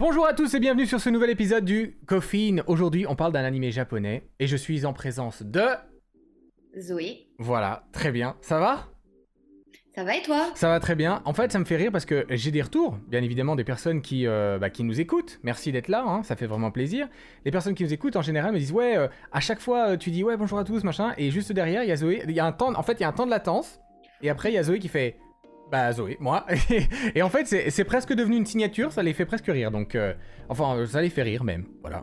Bonjour à tous et bienvenue sur ce nouvel épisode du Coffin. Aujourd'hui, on parle d'un animé japonais et je suis en présence de. Zoé, Voilà, très bien. Ça va? Ça va et toi? Ça va très bien. En fait, ça me fait rire parce que j'ai des retours, bien évidemment, des personnes qui, euh, bah, qui nous écoutent. Merci d'être là, hein, ça fait vraiment plaisir. Les personnes qui nous écoutent, en général, me disent Ouais, euh, à chaque fois, euh, tu dis Ouais, bonjour à tous, machin. Et juste derrière, il y a Zoé. Il y a un temps, en fait, il y a un temps de latence. Et après, il y a Zoé qui fait Bah, Zoé, moi. et en fait, c'est presque devenu une signature, ça les fait presque rire. Donc, euh, enfin, euh, ça les fait rire même. Voilà.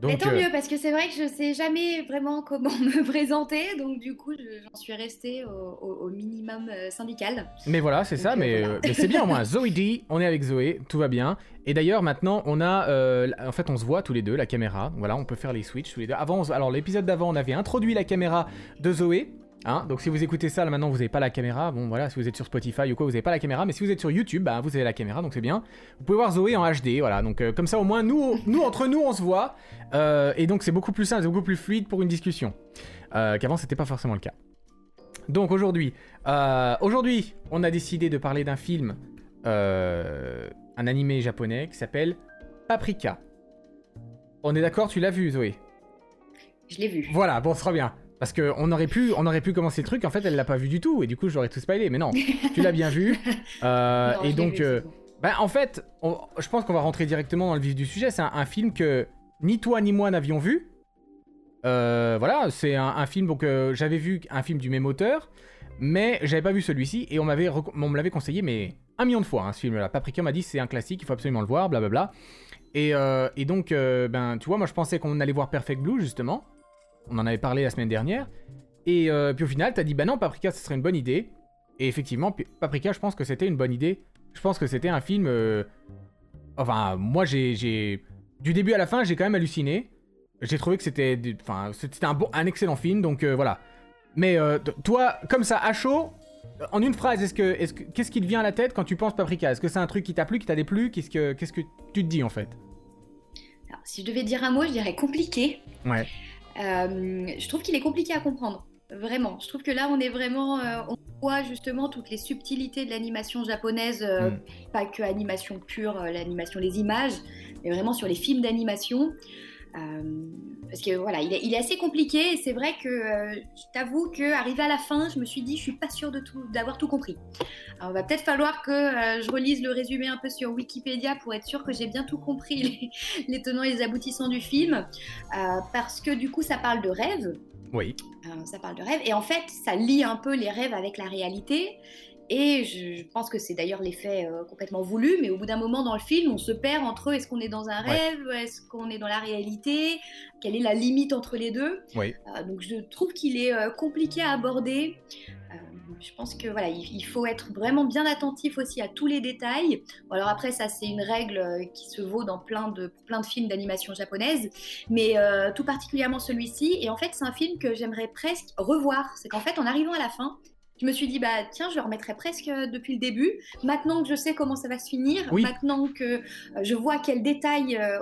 Mais Donc, tant euh, mieux, parce que c'est vrai que je sais jamais vraiment comment me présenter, donc du coup, je- j'en suis restée au, au- au minimum euh, syndical. Mais voilà, c'est ça, euh, mais, voilà. euh, mais c'est bien au moins. Zoé D, on est avec Zoé, tout va bien. Et d'ailleurs, maintenant, on a. euh, en fait, on se voit tous les deux, la caméra. Voilà, on peut faire les switches tous les deux. Avant, on alors, l'épisode d'avant, on avait introduit la caméra de Zoé. Hein, donc si vous écoutez ça là maintenant vous n'avez pas la caméra, bon voilà si vous êtes sur Spotify ou quoi vous n'avez pas la caméra, mais si vous êtes sur YouTube bah, vous avez la caméra donc c'est bien. Vous pouvez voir Zoé en HD voilà donc euh, comme ça au moins nous nous entre nous on se voit Euh, et donc c'est beaucoup plus simple, c'est beaucoup plus fluide pour une discussion euh, qu'avant c'était pas forcément le cas. Donc aujourd'hui, euh, aujourd'hui, on a décidé de parler d'un film, un animé japonais qui s'appelle Paprika. On est d'accord, tu l'as vu, Zoé? Je l'ai vu. Voilà, bon, ce sera bien. Parce que on aurait pu, on aurait pu commencer le truc. En fait, elle l'a pas vu du tout, et du coup, j'aurais tout spoilé. Mais non, tu l'as bien vu. Euh, Non, et donc, euh, bah, en fait, on- je pense qu'on va rentrer directement dans le vif du sujet. C'est un, un film que ni toi ni moi n'avions vu. Euh, voilà, c'est un, un film. Donc, euh, j'avais vu un film du même auteur, mais j'avais pas vu celui-ci. Et on m'avait, on me l'avait conseillé, mais un million de fois, hein, ce film-là. Paprika m'a dit c'est un classique, il faut absolument le voir, blablabla. Et, et donc, ben, tu vois, moi, je pensais qu'on allait voir Perfect Blue justement. On en avait parlé la semaine dernière. Et euh, puis au final, t'as dit bah non, Paprika, ce serait une bonne idée. Et effectivement, Paprika, je pense que c'était une bonne idée. Je pense que c'était un film. euh, Enfin, moi, j'ai, j'ai- du début à la fin, j'ai quand même halluciné. J'ai trouvé que c'était, enfin, c'était un bon, un excellent film. Donc euh, voilà. Mais toi, comme ça, à chaud, en une phrase, est-ce que, est-ce que, qu'est-ce qui te vient à la tête quand tu penses Paprika? Est-ce que c'est un truc qui t'a plu, qui t'a déplu? Qu'est-ce que, qu'est-ce que tu te dis en fait? Alors, si je devais dire un mot, je dirais compliqué. Ouais. Euh, je trouve qu'il est compliqué à comprendre. Vraiment. Je trouve que là, on est vraiment. euh, on voit justement toutes les subtilités de l'animation japonaise, euh, Mm. pas que animation pure, euh, l'animation des images, mais vraiment sur les films d'animation. Euh, parce que voilà, il est, il est assez compliqué et c'est vrai que euh, je t'avoue que arrivé à la fin, je me suis dit, je suis pas sûre de tout, d'avoir tout compris. Alors, il va peut-être falloir que euh, je relise le résumé un peu sur Wikipédia pour être sûre que j'ai bien tout compris les, les tenants et les aboutissants du film, euh, parce que du coup, ça parle de rêve. Oui. Ça parle de rêve. Et en fait, ça lie un peu les rêves avec la réalité. Et je, pense que c'est d'ailleurs l'effet euh, complètement voulu, mais au bout d'un moment dans le film, on se perd entre est-ce qu'on est dans un Ouais. rêve, est-ce qu'on est dans la réalité, quelle est la limite entre les deux. Euh, donc je trouve qu'il est euh, compliqué à aborder. Je pense que voilà, il, il faut être vraiment bien attentif aussi à tous les détails. Bon, alors après, ça c'est une règle qui se vaut dans plein de, plein de films d'animation japonaise, mais tout particulièrement celui-ci. Et en fait, c'est un film que j'aimerais presque revoir. C'est qu'en fait, en arrivant à la fin, je me suis dit, bah tiens, je le remettrai presque euh, depuis le début. Maintenant que je sais comment ça va se finir, Oui. maintenant que euh, je vois quels détails euh,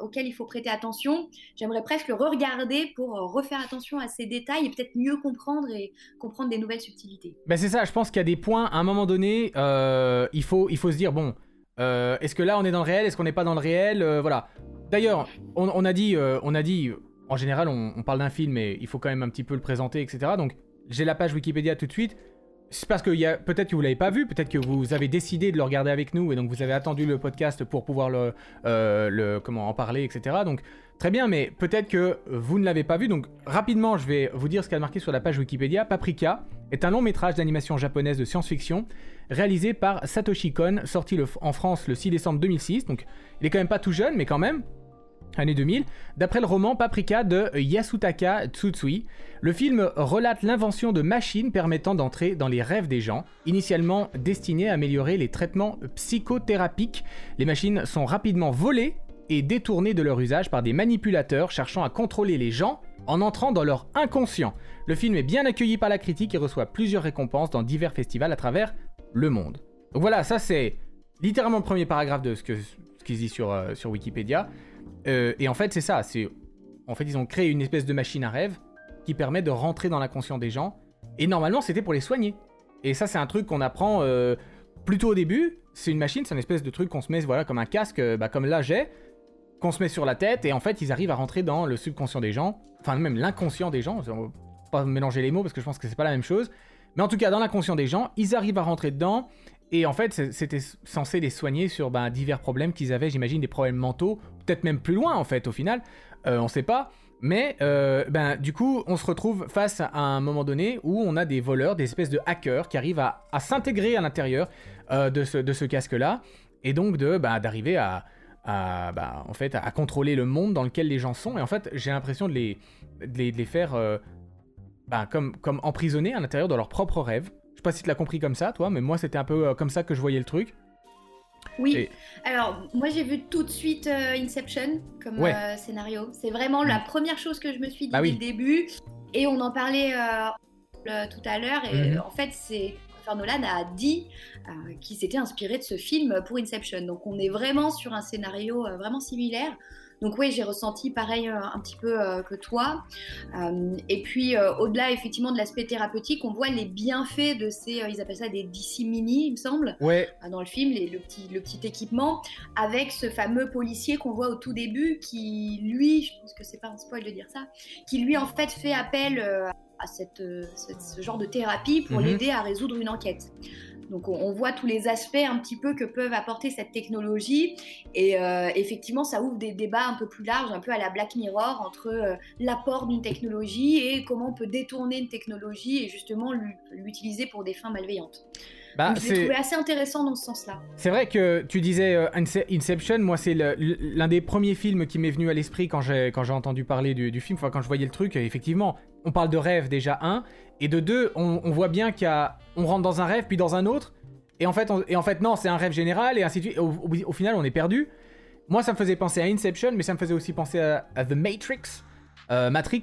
auxquels il faut prêter attention, j'aimerais presque le re-regarder pour refaire attention à ces détails et peut-être mieux comprendre et comprendre des nouvelles subtilités. Ben c'est ça, je pense qu'il y a des points, à un moment donné, euh, il, faut, il faut se dire, bon, euh, est-ce que là on est dans le réel, est-ce qu'on n'est pas dans le réel, voilà. D'ailleurs, on, on a dit, on a dit, en général on, on parle d'un film, mais il faut quand même un petit peu le présenter, etc. Donc j'ai la page Wikipédia tout de suite. C'est parce que peut-être que vous l'avez pas vu, peut-être que vous avez décidé de le regarder avec nous et donc vous avez attendu le podcast pour pouvoir le, euh, comment en parler, etc. Donc très bien, mais peut-être que vous ne l'avez pas vu. Donc rapidement, je vais vous dire ce qu'il y a marqué sur la page Wikipédia. Paprika est un long métrage d'animation japonaise de science-fiction réalisé par Satoshi Kon, sorti en France le 6 décembre 2006. Donc il est quand même pas tout jeune, mais quand même. Année 2000, d'après le roman Paprika de Yasutaka Tsutsui. Le film relate l'invention de machines permettant d'entrer dans les rêves des gens. Initialement destinées à améliorer les traitements psychothérapiques, les machines sont rapidement volées et détournées de leur usage par des manipulateurs cherchant à contrôler les gens en entrant dans leur inconscient. Le film est bien accueilli par la critique et reçoit plusieurs récompenses dans divers festivals à travers le monde. Donc voilà, ça c'est littéralement le premier paragraphe de ce que ce euh, sur Wikipédia. Euh, et en fait, c'est ça. C'est en fait, ils ont créé une espèce de machine à rêve qui permet de rentrer dans l'inconscient des gens. Et normalement, c'était pour les soigner. Et ça, c'est un truc qu'on apprend. euh, plutôt au début, c'est une machine, c'est une espèce de truc qu'on se met voilà, comme un casque, euh, bah, comme là j'ai, qu'on se met sur la tête, et en fait, ils arrivent à rentrer dans le subconscient des gens, enfin même l'inconscient des gens, on va pas mélanger les mots parce que je pense que c'est pas la même chose, mais en tout cas, dans l'inconscient des gens, ils arrivent à rentrer dedans, et en fait, c'était censé les soigner sur bah, divers problèmes qu'ils avaient, j'imagine des problèmes mentaux, peut-être même plus loin en fait, au final, euh, on sait pas. Mais euh, ben, du coup, on se retrouve face à un moment donné où on a des voleurs, des espèces de hackers qui arrivent à, s'intégrer à l'intérieur euh, de ce, casque-là, et donc bah, d'arriver à, contrôler le monde dans lequel les gens sont. Et en fait, j'ai l'impression de les, faire euh, comme, comme emprisonnés à l'intérieur de leurs propres rêves. Pas si tu l'as compris comme ça, toi, mais moi, c'était un peu comme ça que je voyais le truc. Oui, alors moi j'ai vu tout de suite euh, Inception comme euh, scénario. C'est vraiment la mm. première chose que je me suis dit bah dès le début. Et on en parlait euh, tout à l'heure. Et mm-hmm. en fait, c'est Nolan a dit qu'il s'était inspiré de ce film pour Inception. Donc on est vraiment sur un scénario vraiment similaire. Donc oui, j'ai ressenti pareil euh, un petit peu euh, que toi. Euh, et puis au-delà effectivement de l'aspect thérapeutique, on voit les bienfaits de ces, ils appellent ça des DC mini, il me semble, ouais. dans le film, le, petit, le petit équipement, avec ce fameux policier qu'on voit au tout début, qui lui, je pense que c'est pas un spoil de dire ça, qui lui en fait fait appel à cette, ce genre de thérapie pour mhm. l'aider à résoudre une enquête. Donc on, voit tous les aspects un petit peu que peuvent apporter cette technologie et euh, effectivement ça ouvre des débats un peu plus larges, un peu à la Black Mirror entre euh, l'apport d'une technologie et comment on peut détourner une technologie et justement l'utiliser pour des fins malveillantes. Bah, je l'ai trouvé assez intéressant dans ce sens-là. C'est vrai que tu disais euh, Inception, moi c'est l'un des premiers films qui m'est venu à l'esprit quand j'ai entendu parler du, du film, enfin quand je voyais le truc, effectivement, on parle de rêve déjà, un, et de deux, on, voit bien qu'il on rentre dans un rêve puis dans un autre, et en fait, et en fait non, c'est un rêve général, et ainsi de suite, au, final on est perdu. Moi ça me faisait penser à Inception, mais ça me faisait aussi penser à, The Matrix, euh, Matrix,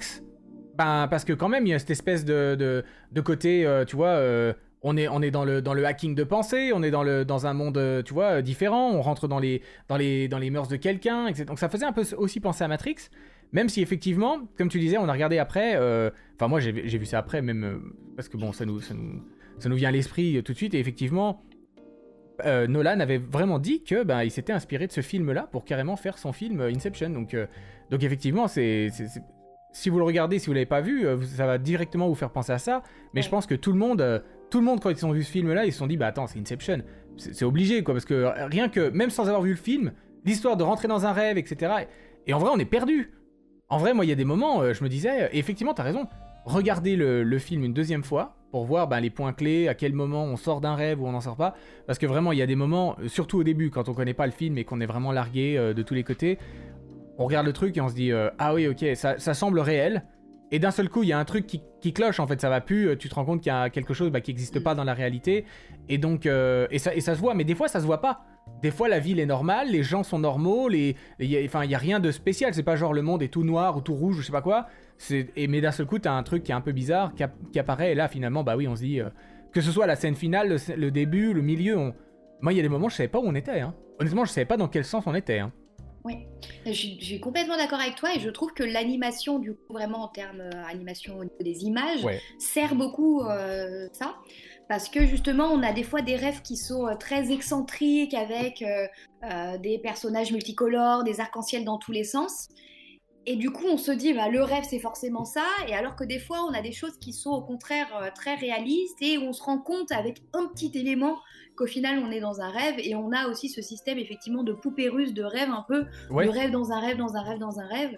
ben, parce que quand même il y a cette espèce de, de, côté, euh, tu vois... Euh, on est, on est dans, le, dans le hacking de pensée, on est dans, le, dans un monde, tu vois, différent, on rentre dans les, dans les, dans les mœurs de quelqu'un, etc. Donc ça faisait un peu aussi penser à Matrix. Même si effectivement, comme tu disais, on a regardé après. Euh, enfin, moi j'ai vu ça après, même euh, parce que bon, ça nous, ça nous, vient à l'esprit euh, tout de suite. Et effectivement, Nolan avait vraiment dit que ben, il s'était inspiré de ce film-là pour carrément faire son film Inception. Donc, donc effectivement, c'est si vous le regardez, si vous l'avez pas vu, ça va directement vous faire penser à ça. Mais je pense que tout le monde, tout le monde quand ils ont vu ce film-là, ils se sont dit bah attends, c'est Inception, c'est obligé quoi, parce que rien que même sans avoir vu le film, l'histoire de rentrer dans un rêve, etc. Et en vrai, on est perdu. En vrai, moi, il y a des moments, euh, je me disais, et effectivement, t'as raison, regardez le, film une deuxième fois pour voir bah, les points clés, à quel moment on sort d'un rêve ou on n'en sort pas. Parce que vraiment, il y a des moments, euh, surtout au début, quand on connaît pas le film et qu'on est vraiment largué euh, de tous les côtés, on regarde le truc et on se dit, ah oui, ok, ça, semble réel. Et d'un seul coup, il y a un truc qui, cloche, en fait, ça va plus, tu te rends compte qu'il y a quelque chose bah, qui n'existe pas dans la réalité. Et donc, et, ça, et ça se voit, mais des fois, ça se voit pas. Des fois, la ville est normale, les gens sont normaux, les... enfin, il n'y a rien de spécial. C'est pas genre le monde est tout noir ou tout rouge ou je sais pas quoi. Et, mais d'un seul coup, t'as un truc qui est un peu bizarre qui, apparaît. Et là, finalement, bah oui, on se dit. Euh, que ce soit la scène finale, le, début, le milieu. Moi, il y a des moments, je savais pas où on était. Hein. Honnêtement, je savais pas dans quel sens on était. Hein. Oui, je, suis complètement d'accord avec toi et je trouve que l'animation, du coup, vraiment en termes d'animation euh, des images, sert beaucoup euh, ça parce que justement, on a des fois des rêves qui sont euh, très excentriques avec euh, euh, des personnages multicolores, des arcs-en-ciel dans tous les sens. Et du coup, on se dit, bah, le rêve, c'est forcément ça. Et alors que des fois, on a des choses qui sont au contraire très réalistes et on se rend compte avec un petit élément qu'au final, on est dans un rêve. Et on a aussi ce système, effectivement, de poupée russe, de rêve un peu, de rêve dans un rêve, dans un rêve, dans un rêve.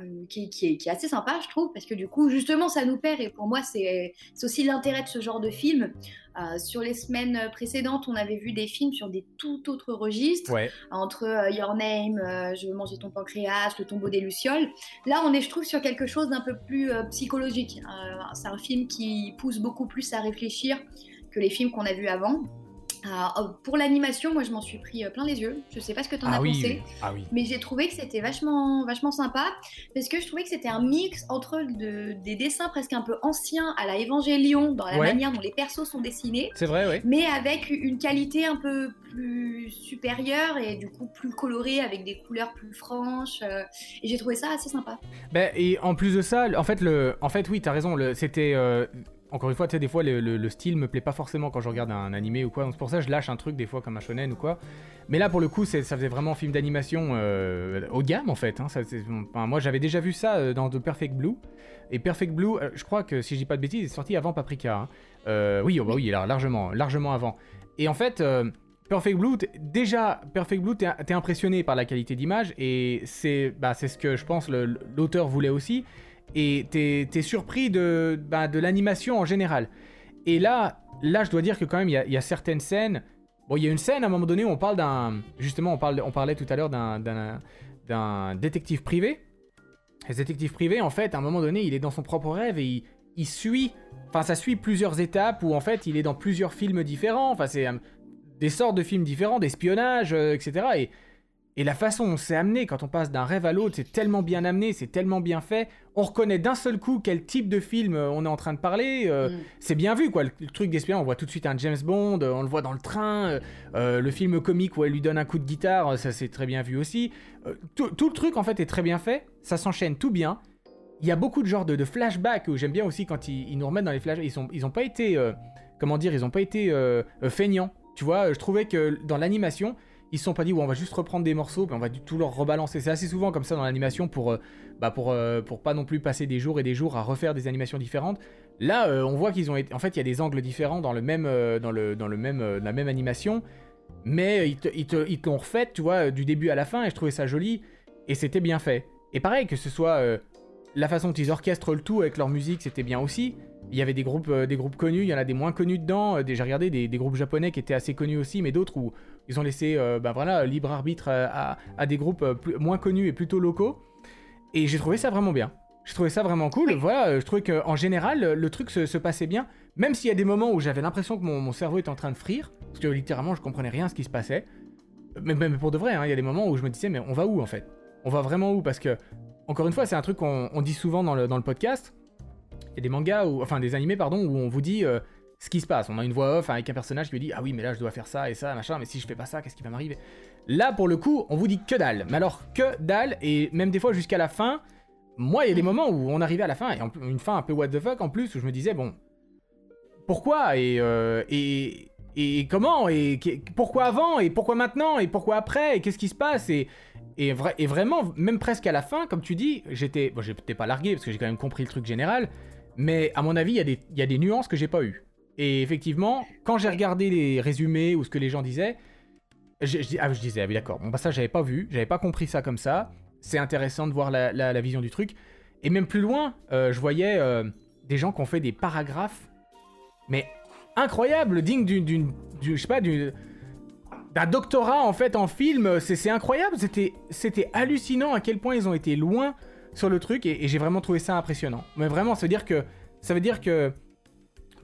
Euh, qui, est, assez sympa, je trouve, parce que du coup, justement, ça nous perd. Et pour moi, c'est aussi l'intérêt de ce genre de film. Euh, sur les semaines précédentes, on avait vu des films sur des tout autres registres, entre euh, Your Name, Je veux manger ton pancréas, Le tombeau des Lucioles. Là, on est, je trouve, sur quelque chose d'un peu plus psychologique. c'est un film qui pousse beaucoup plus à réfléchir que les films qu'on a vus avant. Oh, pour l'animation, moi je m'en suis pris euh, plein les yeux. Je sais pas ce que tu en ah as pensé, ah oui. mais j'ai trouvé que c'était vachement, vachement sympa parce que je trouvais que c'était un mix entre des dessins presque un peu anciens à la Évangélion dans la manière dont les persos sont dessinés. C'est vrai, oui. Mais avec une qualité un peu plus supérieure et du coup plus colorée avec des couleurs plus franches. Euh, et j'ai trouvé ça assez sympa. Ben, et en plus de ça, en fait, le, en fait oui, tu as raison, c'était. Euh, encore une fois, tu sais, des fois, le, style me plaît pas forcément quand je regarde un, animé ou quoi. Donc c'est pour ça que je lâche un truc des fois comme un shonen ou quoi. Mais là, pour le coup, ça faisait vraiment film d'animation euh, haut de gamme en fait. Hein. moi, j'avais déjà vu ça euh, dans The Perfect Blue. Et Perfect Blue, euh, je crois que si je dis pas de bêtises, est sorti avant Paprika. Hein. Oui, oh, bah oui, largement, largement avant. Et en fait, Perfect Blue, déjà, Perfect Blue, t'es impressionné par la qualité d'image et c'est bah, ce que je pense l'auteur voulait aussi et t'es es surpris de, bah, de l'animation en général. Et là, là, je dois dire que quand même, il y, a certaines scènes. Bon, il y a une scène à un moment donné où on parle d'un. Justement, on, parle, on parlait tout à l'heure d'un détective privé. Et détective privé, en fait, à un moment donné, il est dans son propre rêve et il, il suit. Enfin, ça suit plusieurs étapes où en fait, il est dans plusieurs films différents. Enfin, c'est euh, des sortes de films différents, d'espionnage, euh, etc. Et et la façon dont c'est amené quand on passe d'un rêve à l'autre, c'est tellement bien amené, c'est tellement bien fait. On reconnaît d'un seul coup quel type de film euh, on est en train de parler. Euh, mm. C'est bien vu, quoi. Le, truc d'espion, on voit tout de suite un James Bond, euh, on le voit dans le train. le film comique où elle lui donne un coup de guitare, ça c'est très bien vu aussi. Tout, le truc, en fait, est très bien fait. Ça s'enchaîne tout bien. Il y a beaucoup de genres de, de flashbacks où j'aime bien aussi quand ils, nous remettent dans les flashbacks. Ils, sont, ils ont pas été, comment dire, ils ont pas été feignants. Tu vois, je trouvais que dans l'animation, ils se sont pas dit, on va juste reprendre des morceaux, puis on va tout leur rebalancer. C'est assez souvent comme ça dans l'animation pour, euh, bah euh, pas non plus passer des jours et des jours à refaire des animations différentes. Là, euh, on voit qu'ils ont été. En fait, il y a des angles différents dans, le même, dans, le, dans le même, la même animation, mais ils te, ils l'ont refait, tu vois, du début à la fin, et je trouvais ça joli, et c'était bien fait. Et pareil, que ce soit la façon dont ils orchestrent le tout avec leur musique, c'était bien aussi. Il y avait des groupes, des groupes connus, il y en a des moins connus dedans. J'ai regardé des, des, groupes japonais qui étaient assez connus aussi, mais d'autres où ils ont laissé euh, bah, voilà, libre arbitre à, des groupes euh, moins connus et plutôt locaux. Et j'ai trouvé ça vraiment bien. J'ai trouvé ça vraiment cool. Voilà, euh, je trouvais qu'en général, le truc se, passait bien. Même s'il y a des moments où j'avais l'impression que mon, cerveau était en train de frire. Parce que littéralement, je comprenais rien ce qui se passait. Mais, mais pour de vrai, hein, il y a des moments où je me disais, mais on va où en fait? On va vraiment où? Parce que, encore une fois, c'est un truc qu'on dit souvent dans le, dans le podcast. Il y a des mangas, ou, enfin des animés, pardon, où on vous dit ce qui se passe. On a une voix off avec un personnage qui lui dit Ah oui, mais là je dois faire ça et ça, machin, mais si je fais pas ça, qu'est-ce qui va m'arriver? Là, pour le coup, on vous dit que dalle. Mais alors, que dalle, et même des fois jusqu'à la fin, moi, il y a des moments où on arrivait à la fin, et une fin un peu what the fuck en plus, où je me disais Bon, pourquoi et, euh, et, et comment Et pourquoi avant Et pourquoi maintenant Et pourquoi après Et qu'est-ce qui se passe? Et, et, et, vraiment, même presque à la fin, comme tu dis, j'étais. Bon, j'étais pas largué parce que j'ai quand même compris le truc général. Mais à mon avis, il y, y, a des nuances que j'ai pas eues. Et effectivement, quand j'ai regardé les résumés ou ce que les gens disaient, je, ah, je disais, ah oui d'accord, bon bah ça j'avais pas vu, j'avais pas compris ça comme ça, c'est intéressant de voir la, vision du truc. Et même plus loin, euh, je voyais euh, des gens qui ont fait des paragraphes, mais incroyables, dignes d'une, je sais pas, d'un doctorat en fait en film, c'est incroyable, c'était hallucinant à quel point ils ont été loin sur le truc et, et j'ai vraiment trouvé ça impressionnant. Mais vraiment, ça veut dire que ça veut dire que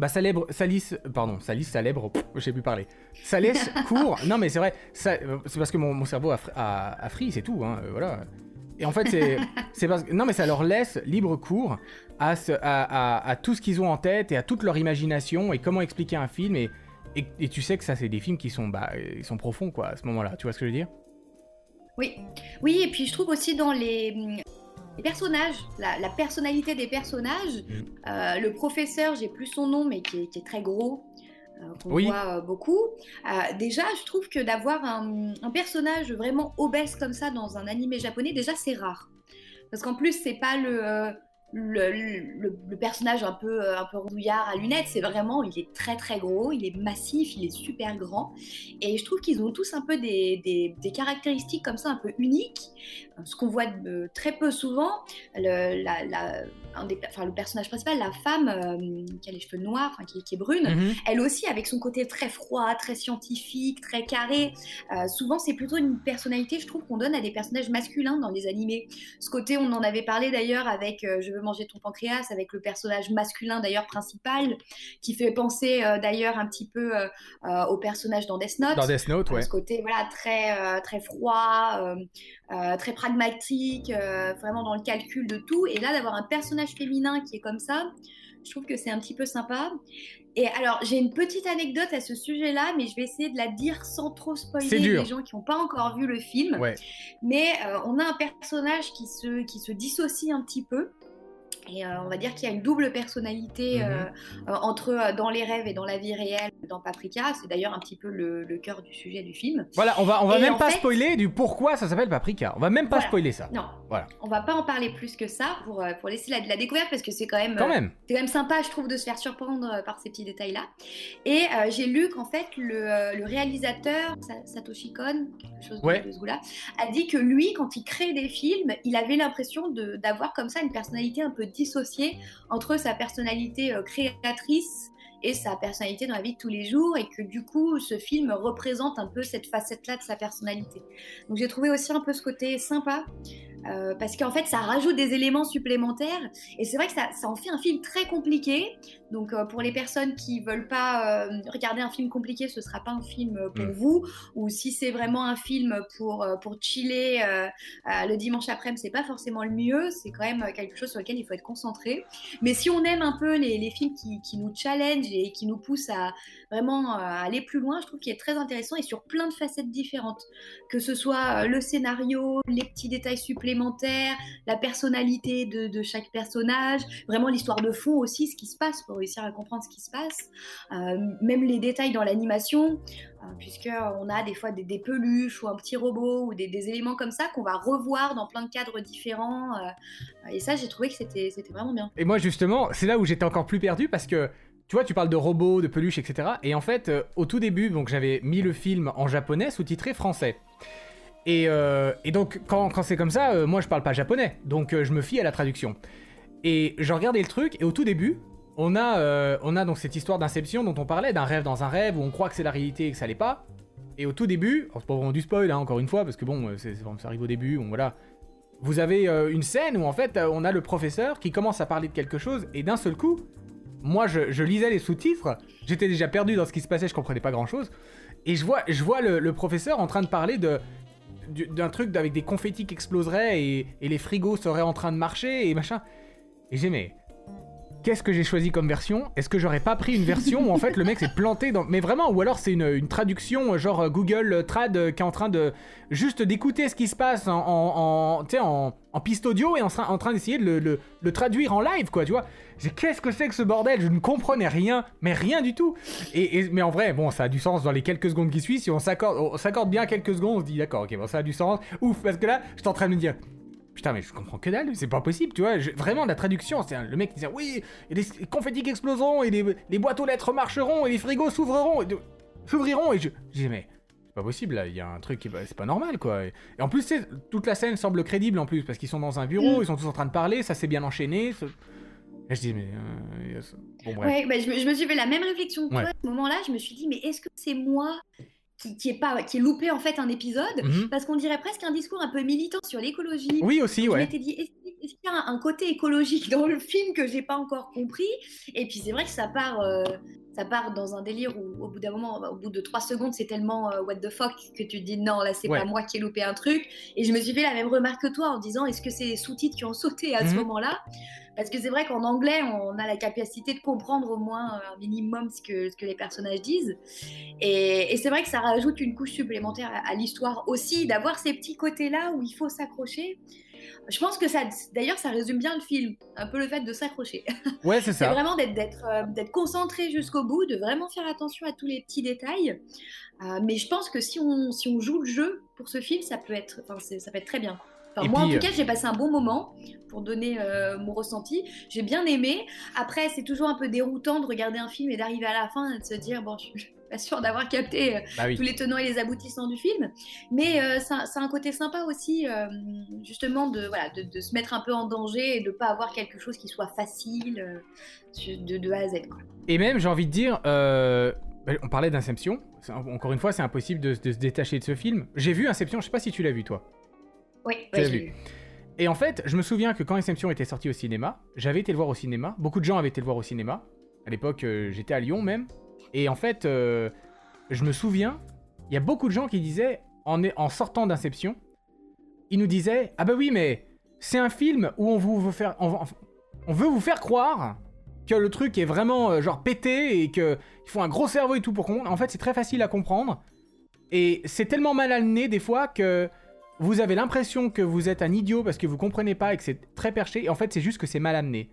bah, Salèbre, Salis, pardon, Salis, Salèbre, je sais plus parler. Salès court. Non, mais c'est vrai, c'est parce que mon, cerveau a, a, fri, c'est tout, hein, euh, voilà. Et en fait, c'est parce que. Non, mais ça leur laisse libre cours à, à, à, tout ce qu'ils ont en tête et à toute leur imagination et comment expliquer un film. Et, et, tu sais que ça, c'est des films qui sont, bah, ils sont profonds, quoi, à ce moment-là. Tu vois ce que je veux dire? Oui. Oui, et puis je trouve aussi dans les les personnages, la, personnalité des personnages. Mm. Euh, le professeur, j'ai plus son nom, mais qui est, très gros, euh, qu'on voit euh, beaucoup. déjà, je trouve que d'avoir un, un, personnage vraiment obèse comme ça dans un animé japonais, déjà, c'est rare. Parce qu'en plus, c'est pas le le, personnage un peu, euh, un peu rouillard à lunettes, c'est vraiment, il est très très gros, il est massif, il est super grand. Et je trouve qu'ils ont tous un peu des, des, caractéristiques comme ça, un peu uniques. Euh, ce qu'on voit très peu souvent, le, la, un des, enfin, le personnage principal, la femme euh, qui a les cheveux noirs, enfin, qui, est brune, mhm. elle aussi avec son côté très froid, très scientifique, très carré. souvent, c'est plutôt une personnalité, je trouve, qu'on donne à des personnages masculins dans les animés. Ce côté, on en avait parlé d'ailleurs avec Je veux manger ton pancréas avec le personnage masculin d'ailleurs principal qui fait penser euh, d'ailleurs un petit peu euh, euh, au personnage dans Death Note. Dans Death Note, ouais. Ce côté voilà très très froid, très pragmatique, vraiment dans le calcul de tout. Et là d'avoir un personnage féminin qui est comme ça, je trouve que c'est un petit peu sympa. Et alors, j'ai une petite anecdote à ce sujet-là, mais je vais essayer de la dire sans trop spoiler les gens qui n'ont pas encore vu le film. Mais on a un personnage qui se, qui se dissocie un petit peu Et on va dire qu'il y a une double personnalité Mhm. entre dans les rêves et dans la vie réelle dans Paprika. C'est d'ailleurs un petit peu le, le cœur du sujet du film. Voilà, on va, on va Et même pas fait- spoiler du pourquoi ça s'appelle Paprika. On va même pas Voilà. spoiler ça. Non, Voilà. on va pas en parler plus que ça pour, euh, pour laisser la, la découverte parce que c'est quand même, Quand euh, même. quand même sympa, je trouve, de se faire surprendre euh, par ces petits détails-là. Et euh, j'ai lu qu'en fait, le, euh, le réalisateur, Sa- Satoshi Kon, quelque chose de, Ouais. de ce goût-là, a dit que lui, quand il crée des films, il avait l'impression d'avoir comme ça une personnalité un peu dissociée entre sa personnalité euh, créatrice et sa personnalité dans la vie de tous les jours et que du coup ce film représente un peu cette facette-là de sa personnalité. Donc j'ai trouvé aussi un peu ce côté sympa euh, parce qu'en fait ça rajoute des éléments supplémentaires et c'est vrai que ça, ça en fait un film très compliqué. Donc euh, pour les personnes qui veulent pas euh, regarder un film compliqué, ce sera pas un film pour Mm. vous. Ou si c'est vraiment un film pour pour chiller le dimanche après-midi, c'est pas forcément le mieux. C'est quand même quelque chose sur lequel il faut être concentré. Mais si on aime un peu les, les films qui, qui nous challenge et qui nous poussent à vraiment aller plus loin, je trouve qu'il est très intéressant et sur plein de facettes différentes. Que ce soit le scénario, les petits détails supplémentaires, la personnalité de, chaque personnage, vraiment l'histoire de fond aussi, ce qui se passe pour réussir à comprendre ce qui se passe, Euh, même les détails dans l'animation, euh, puisqu'on a des fois des, peluches ou un petit robot ou des, éléments comme ça qu'on va revoir dans plein de cadres différents. euh, et ça, j'ai trouvé que c'était vraiment bien. Et moi, justement, c'est là où j'étais encore plus perdu parce que, tu vois, tu parles de robots, de peluches, etc. Et en fait, euh, au tout début, donc j'avais mis le film en japonais sous-titré français. Et, euh, et donc, quand, c'est comme ça, euh, moi je parle pas japonais. Donc, euh, je me fie à la traduction. Et je regardais le truc, et au tout début, on a, on a donc cette histoire d'inception dont on parlait, d'un rêve dans un rêve où on croit que c'est la réalité et que ça l'est pas. Et au tout début, alors, c'est pas vraiment du spoil, hein, encore une fois, parce que bon, c'est, ça arrive au début, bon voilà. Vous avez une scène où en fait, on a le professeur qui commence à parler de quelque chose, et d'un seul coup, moi je, lisais les sous-titres, j'étais déjà perdu dans ce qui se passait, je comprenais pas grand chose. Et je vois, je vois le, professeur en train de parler de d'un truc avec des confettis qui exploseraient et, les frigos seraient en train de marcher et machin. Et j'ai mais qu'est-ce que j'ai choisi comme version? Est-ce que j'aurais pas pris une version où en fait le mec s'est planté dans mais vraiment ou alors c'est une, traduction euh, genre euh, Google euh, Trad qui est en train de juste d'écouter ce qui se passe en en, en, piste audio et en, en train d'essayer de le, traduire en live quoi tu vois qu'est-ce que c'est que ce bordel? Je ne comprenais rien, mais rien du tout. Et, mais en vrai, bon, ça a du sens dans les quelques secondes qui suivent. Si on s'accorde, on s'accorde bien quelques secondes, on se dit d'accord, ok, bon, ça a du sens. Ouf, parce que là, j'étais en train de me dire. Putain, mais je comprends que dalle, c'est pas possible, tu vois. je- vraiment, la traduction, c'est le mec qui disait oui, et les confettis qui exploseront, et les, les boîtes aux lettres marcheront, et les frigos s'ouvriront, et s'ouvriront, et je. Disais, mais c'est pas possible, là, il y a un truc qui. C'est pas normal, quoi. Et, et en plus, toute la scène semble crédible en plus, parce qu'ils sont dans un bureau, Mm. ils sont tous en train de parler, ça s'est bien enchaîné. Là, je dis, mais. euh, yes. Bon, bref. Ouais, bah, je, me, je me suis fait la même réflexion que toi à ce moment-là. Je me suis dit, mais est-ce que c'est moi qui, qui, est pas, qui est loupé en fait un épisode Mhm. Parce qu'on dirait presque un discours un peu militant sur l'écologie. Oui, aussi, Je ouais. m'étais dit, est-ce qu'il y a un, un côté écologique dans le film que j'ai pas encore compris? Et puis c'est vrai que ça part, euh, ça part dans un délire où au bout d'un moment, au bout de trois secondes, c'est tellement euh, what the fuck que tu te dis non, là c'est Ouais. pas moi qui ai loupé un truc. Et je me suis fait la même remarque que toi en disant, est-ce que c'est les sous-titres qui ont sauté à ce Mhm. moment-là? Parce que c'est vrai qu'en anglais, on a la capacité de comprendre au moins euh, un minimum ce que, ce que les personnages disent. Et, et c'est vrai que ça rajoute une couche supplémentaire à, à l'histoire aussi, d'avoir ces petits côtés-là où il faut s'accrocher. Je pense que ça, d'ailleurs, ça résume bien le film, un peu le fait de s'accrocher. Ouais, c'est C'est ça. vraiment d'être d'être euh, d'être concentré jusqu'au bout, de vraiment faire attention à tous les petits détails. Euh, mais je pense que si on, si on joue le jeu pour ce film, ça peut être, c'est- ça peut être très bien. Enfin, moi, puis, en euh, tout cas, j'ai passé un bon moment pour donner euh, mon ressenti. J'ai bien aimé. Après, c'est toujours un peu déroutant de regarder un film et d'arriver à la fin et de se dire bon, je suis pas sûre d'avoir capté euh, Bah oui. tous les tenants et les aboutissants du film. Mais euh, ça, ça a un côté sympa aussi, euh, justement, de, voilà, de, de se mettre un peu en danger et de pas avoir quelque chose qui soit facile euh, de, de A à Z. Quoi. Et même, j'ai envie de dire, euh, bah, on parlait d'Inception. Encore une fois, c'est impossible de, de se détacher de ce film. J'ai vu Inception, je sais pas si tu l'as vu toi. Oui, ouais, vu. vu. Et en fait, je me souviens que quand Inception était sorti au cinéma, j'avais été le voir au cinéma. Beaucoup de gens avaient été le voir au cinéma. À l'époque, euh, j'étais à Lyon même. Et en fait, euh, je me souviens, il y a beaucoup de gens qui disaient, en, en sortant d'Inception, ils nous disaient Ah bah oui, mais c'est un film où on, vous veut faire, on, on veut vous faire croire que le truc est vraiment euh, genre pété et qu'il faut un gros cerveau et tout pour comprendre. En fait, c'est très facile à comprendre. Et c'est tellement mal amené des fois que vous avez l'impression que vous êtes un idiot parce que vous comprenez pas et que c'est très perché. Et en fait, c'est juste que c'est mal amené.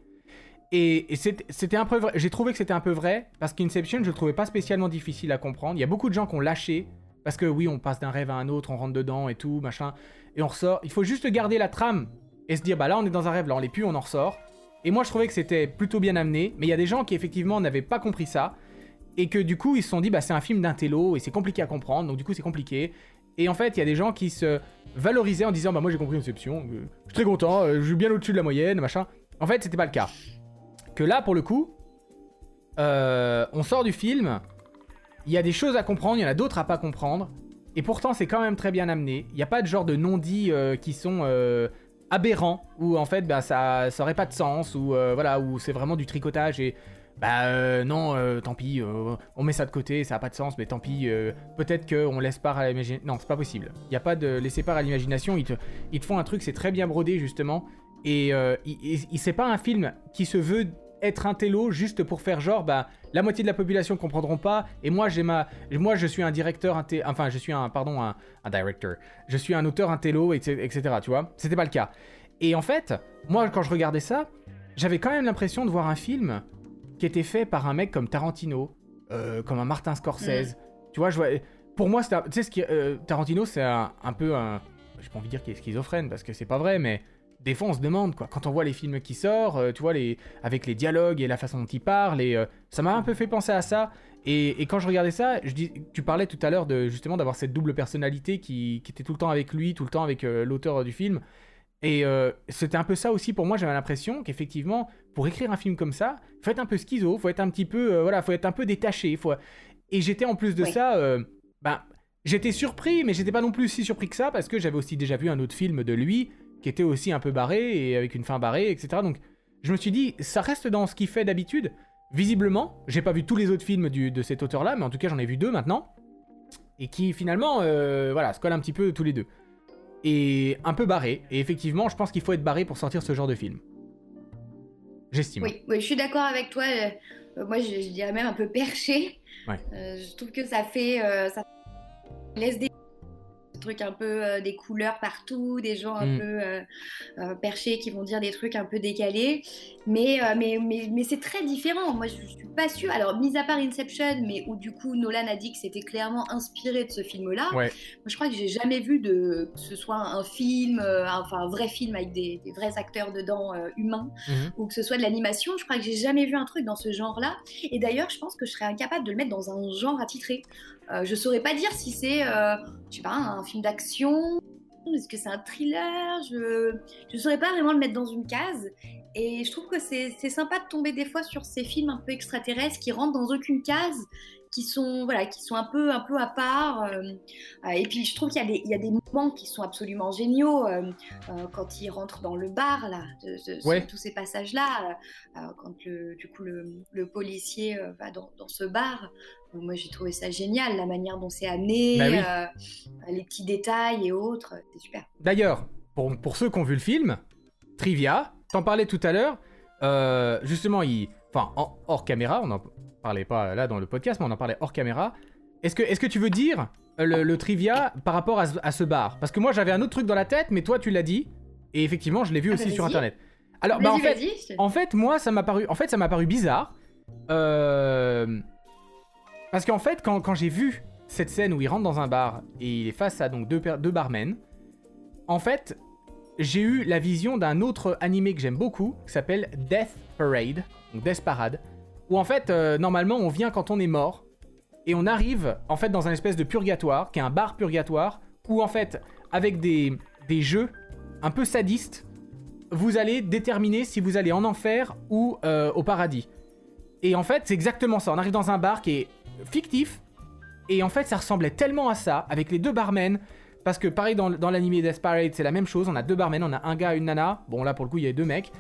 Et, c'était un peu vrai. J'ai trouvé que c'était un peu vrai parce qu'Inception, je le trouvais pas spécialement difficile à comprendre. Il y a beaucoup de gens qui ont lâché parce que oui, on passe d'un rêve à un autre, on rentre dedans et tout, machin, et on ressort. Il faut juste garder la trame et se dire, bah là, on est dans un rêve, là, on l'est plus, on en ressort. Et moi, je trouvais que c'était plutôt bien amené, mais il y a des gens qui effectivement n'avaient pas compris ça et que du coup, ils se sont dit, bah c'est un film d'intello et c'est compliqué à comprendre, donc du coup, c'est compliqué. Et en fait, il y a des gens qui se valorisaient en disant, bah moi, j'ai compris Inception, euh, je suis très content, euh, je suis bien au-dessus de la moyenne, machin. En fait, c'était pas le cas que là, pour le coup, euh, on sort du film, il y a des choses à comprendre, il y en a d'autres à pas comprendre, et pourtant c'est quand même très bien amené. Il n'y a pas de genre de non-dits euh, qui sont aberrants, où en fait bah, ça, ça aurait pas de sens, ou voilà, où c'est vraiment du tricotage et bah non, tant pis, on met ça de côté, ça a pas de sens, mais tant pis, peut-être qu'on laisse part à l'imagination. Non, c'est pas possible. Il n'y a pas de laisser part à l'imagination, ils te, ils te font un truc, c'est très bien brodé justement, et c'est pas un film qui se veut être un télo juste pour faire genre, bah, la moitié de la population comprendront pas, et moi, j'ai ma, moi, je suis un directeur, enfin, je suis un, pardon, un, je suis un auteur, un télo, etc., tu vois. C'était pas le cas. Et en fait, moi, quand je regardais ça, j'avais quand même l'impression de voir un film qui était fait par un mec comme Tarantino, euh, comme un Martin Scorsese. Mm. Tu vois, je vois, pour moi, tu sais, ce qui, euh, Tarantino, c'est un, un, peu un, j'ai pas envie de dire qu'il est schizophrène parce que c'est pas vrai, mais des fois on se demande quoi. Quand on voit les films qui sortent, euh, tu vois les avec les dialogues et la façon dont il parle, et ça m'a un peu fait penser à ça. Et, quand je regardais ça, je dis, tu parlais tout à l'heure de justement d'avoir cette double personnalité qui, était tout le temps avec lui, tout le temps avec l'auteur du film. Et c'était un peu ça aussi pour moi. J'avais l'impression qu'effectivement, pour écrire un film comme ça, faut être un peu schizo, faut être un petit peu, voilà, faut être un peu détaché. Faut... Et j'étais en plus de ça, ben, j'étais surpris, mais j'étais pas non plus si surpris que ça parce que j'avais aussi déjà vu un autre film de lui qui était aussi un peu barré et avec une fin barrée, etc. Donc je me suis dit, ça reste dans ce qu'il fait d'habitude. Visiblement, j'ai pas vu tous les autres films de cet auteur-là, mais en tout cas j'en ai vu deux maintenant, et qui finalement, euh, voilà, se collent un petit peu tous les deux. Et un peu barré, et effectivement, je pense qu'il faut être barré pour sortir ce genre de film. J'estime. Oui, oui, je suis d'accord avec toi. Euh, moi, je, dirais même un peu perché. Ouais. Euh, je trouve que ça fait, ça laisse des trucs un peu euh, des couleurs partout, des gens un mm. peu euh, euh, perchés qui vont dire des trucs un peu décalés. Mais, mais, mais, mais c'est très différent. Moi, je, suis pas sûre. Alors, mis à part Inception, mais où du coup Nolan a dit que c'était clairement inspiré de ce film-là. Moi, je crois que j'ai jamais vu de que ce soit un film, enfin un vrai film avec des, vrais acteurs dedans humains, mm-hmm. ou que ce soit de l'animation. Je crois que j'ai jamais vu un truc dans ce genre-là. Et d'ailleurs, je pense que je serais incapable de le mettre dans un genre attitré. Euh, je saurais pas dire si c'est, euh, je sais pas, un film d'action, est-ce que c'est un thriller, je ne saurais pas vraiment le mettre dans une case. Et je trouve que c'est sympa de tomber des fois sur ces films un peu extraterrestres qui rentrent dans aucune case qui sont voilà qui sont un peu un peu à part euh, euh, et puis je trouve qu'il y a des il y a des moments qui sont absolument géniaux euh, quand il rentre dans le bar là tous ces passages là quand le, du coup le, le policier va dans, dans, ce bar moi j'ai trouvé ça génial la manière dont c'est amené bah les petits détails et autres c'est super d'ailleurs pour, pour ceux qui ont vu le film trivia t'en parlais tout à l'heure justement il enfin hors caméra on en parlait pas là dans le podcast, mais on en parlait hors caméra. Est-ce que, est que tu veux dire le, trivia par rapport à, ce bar? Parce que moi j'avais un autre truc dans la tête, mais toi tu l'as dit, et effectivement je l'ai vu ah, aussi bah, sur internet. Alors, bah, en, fait, en fait, moi ça m'a paru, en fait, ça m'a paru bizarre. Euh, parce qu'en fait, quand, j'ai vu cette scène où il rentre dans un bar et il est face à donc deux, deux barmen, en fait, j'ai eu la vision d'un autre animé que j'aime beaucoup, qui s'appelle Death Parade, donc Death Parade, où en fait, euh, normalement, on vient quand on est mort, et on arrive en fait dans un espèce de purgatoire, qui est un bar purgatoire, où en fait, avec des, des jeux un peu sadistes, vous allez déterminer si vous allez en enfer ou euh, au paradis. Et en fait, c'est exactement ça. On arrive dans un bar qui est fictif, et en fait, ça ressemblait tellement à ça, avec les deux barmen. Parce que pareil, dans, dans l'anime Desperate, c'est la même chose. On a deux barmen, on a un gars une nana. Bon, là, pour le coup, il y a deux mecs.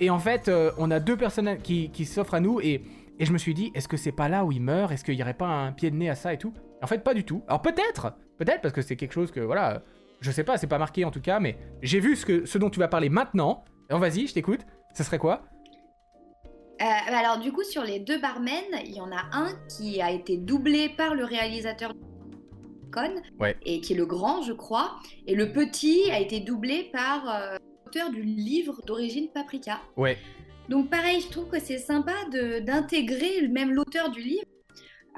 Et en fait, euh, on a deux personnes qui, s'offrent à nous et, et, je me suis dit, est-ce que c'est pas là où il meurt Est-ce qu'il n'y aurait pas un pied de nez à ça et tout? En fait, pas du tout. Alors peut-être, peut-être parce que c'est quelque chose que, voilà, je sais pas, c'est pas marqué en tout cas, mais j'ai vu ce, que, ce dont tu vas parler maintenant. Alors vas-y, je t'écoute. Ça serait quoi? Euh, alors du coup sur les deux barmen, il y en a un qui a été doublé par le réalisateur Ouais. et qui est le grand, je crois. Et le petit a été doublé par euh, l'auteur du livre d'origine Paprika. Ouais. Donc pareil, je trouve que c'est sympa d'intégrer même l'auteur du livre.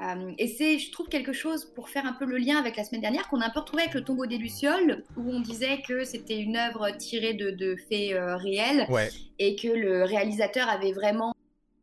Euh, et c'est, je trouve, quelque chose pour faire un peu le lien avec la semaine dernière qu'on a un peu retrouvé avec le tombeau des Lucioles, où on disait que c'était une œuvre tirée de, de faits euh, réels Ouais. et que le réalisateur avait vraiment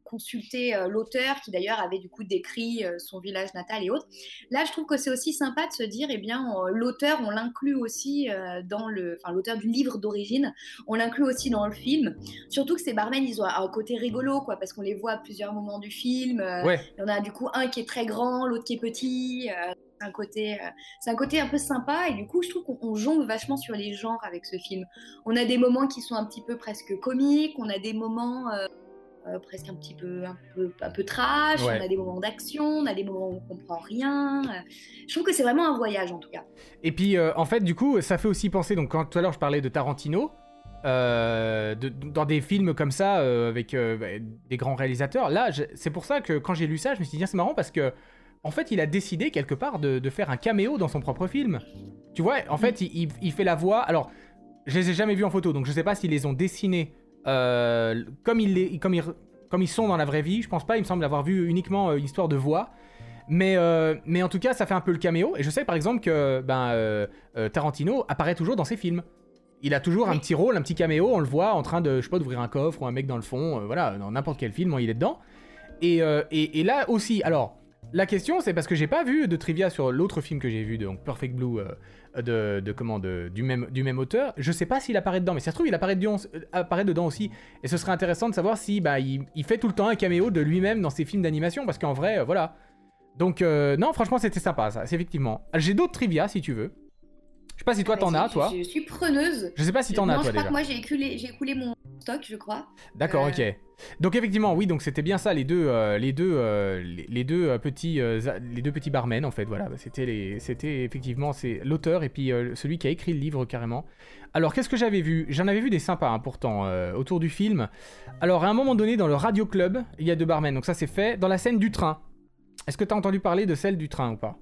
consulté euh, l'auteur, qui d'ailleurs avait du coup décrit euh, son village natal et autres. Là, je trouve que c'est aussi sympa de se dire, eh bien, l'auteur, on l'inclut aussi euh, dans le, enfin, l'auteur du livre d'origine, on l'inclut aussi dans le film. Surtout que ces barmen, ils ont un côté rigolo, quoi, parce qu'on les voit à plusieurs moments du film. Ouais. Il y en a du coup un qui est très grand, l'autre qui est petit. c'est un côté, c'est un côté un peu sympa et du coup, je trouve qu'on on jongle vachement sur les genres avec ce film. On a des moments qui sont un petit peu presque comiques, on a des moments euh, presque un petit peu, un peu, un peu trash, Ouais. on a des moments d'action, on a des moments où on comprend rien. euh. Je trouve que c'est vraiment un voyage en tout cas. Et puis, euh, en fait, du coup, ça fait aussi penser. Donc, quand tout à l'heure, je parlais de Tarantino. euh, de- dans des films comme ça, avec bah, des grands réalisateurs. Là, c'est pour ça que quand j'ai lu ça, je me suis dit, c'est marrant parce que, en fait, il a décidé quelque part de, de faire un caméo dans son propre film. Tu vois, en fait, il, il- il fait la voix. Alors, je les ai jamais vus en photo, donc je sais pas s'ils les ont dessinés euh, comme, ils les, comme, ils, comme ils sont dans la vraie vie. Je pense pas, il me semble avoir vu uniquement euh, une histoire de voix. Mais, euh, mais en tout cas, ça fait un peu le caméo. Et je sais par exemple que ben, euh, Tarantino apparaît toujours dans ses films. Il a toujours un petit rôle, un petit caméo. On le voit en train de, je sais pas, d'ouvrir un coffre ou un mec dans le fond. voilà, dans n'importe quel film, il est dedans. Et, et, et là aussi, alors, la question, c'est parce que j'ai pas vu de trivia sur l'autre film que j'ai vu, donc Perfect Blue, euh, de, de du, même, auteur. Je sais pas s'il apparaît dedans, mais ça se trouve, il apparaît dedans, euh, apparaît dedans aussi. Et ce serait intéressant de savoir si bah, il, fait tout le temps un caméo de lui-même dans ses films d'animation, parce qu'en vrai, euh, voilà. Donc, euh, non, franchement, c'était sympa, ça, c'est effectivement. J'ai d'autres trivia, si tu veux. Je sais pas si toi t'en Vas-y, as, je- toi. Je, suis preneuse. Je sais pas si t'en as, je toi, crois déjà. que moi j'ai écoulé, j'ai écoulé mon stock, je crois. D'accord, Euh, ok. Donc effectivement, oui, donc c'était bien ça, les deux, euh, les deux, euh, les, les deux euh, petits, les deux petits barmen en fait. Voilà, c'était les, c'était effectivement c'est l'auteur et puis celui qui a écrit le livre carrément. Alors qu'est-ce que j'avais vu? J'en avais vu des sympas hein, pourtant autour du film. Alors à un moment donné dans le radio club, il y a deux barmen, donc ça c'est fait dans la scène du train. Est-ce que t'as entendu parler de celle du train ou pas?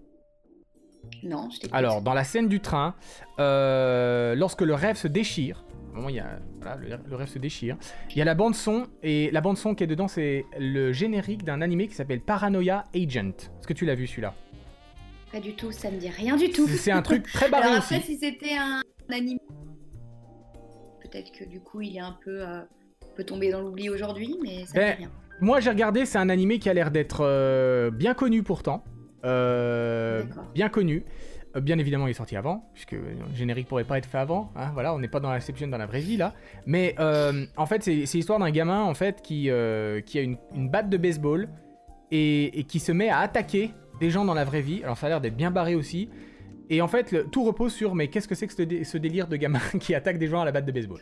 Non, je t'écoute. alors, dans la scène du train, euh, lorsque le rêve se déchire, il y a, voilà, le, le rêve se déchire, il y a la bande son, et la bande son qui est dedans, c'est le générique d'un animé qui s'appelle Paranoia Agent. Est-ce que tu l'as vu celui-là? Pas du tout, ça me dit rien du tout. C'est un truc très barré Alors après, aussi. si c'était un anime, peut-être que du coup, il est un peu, euh, peut tomber dans l'oubli aujourd'hui, mais ça me Ben, dit rien. Moi j'ai regardé, c'est un animé qui a l'air d'être euh, bien connu pourtant. Euh, bien connu. Euh, bien évidemment, il est sorti avant, puisque le générique pourrait pas être fait avant. hein, voilà, on n'est pas dans l'inception dans la vraie vie là. Mais euh, en fait, c'est c'est l'histoire d'un gamin en fait qui, euh, qui a une, une batte de baseball et, et qui se met à attaquer des gens dans la vraie vie. Alors ça a l'air d'être bien barré aussi. Et en fait, le- tout repose sur mais qu'est-ce que c'est que ce, dé- ce délire de gamin qui attaque des gens à la batte de baseball?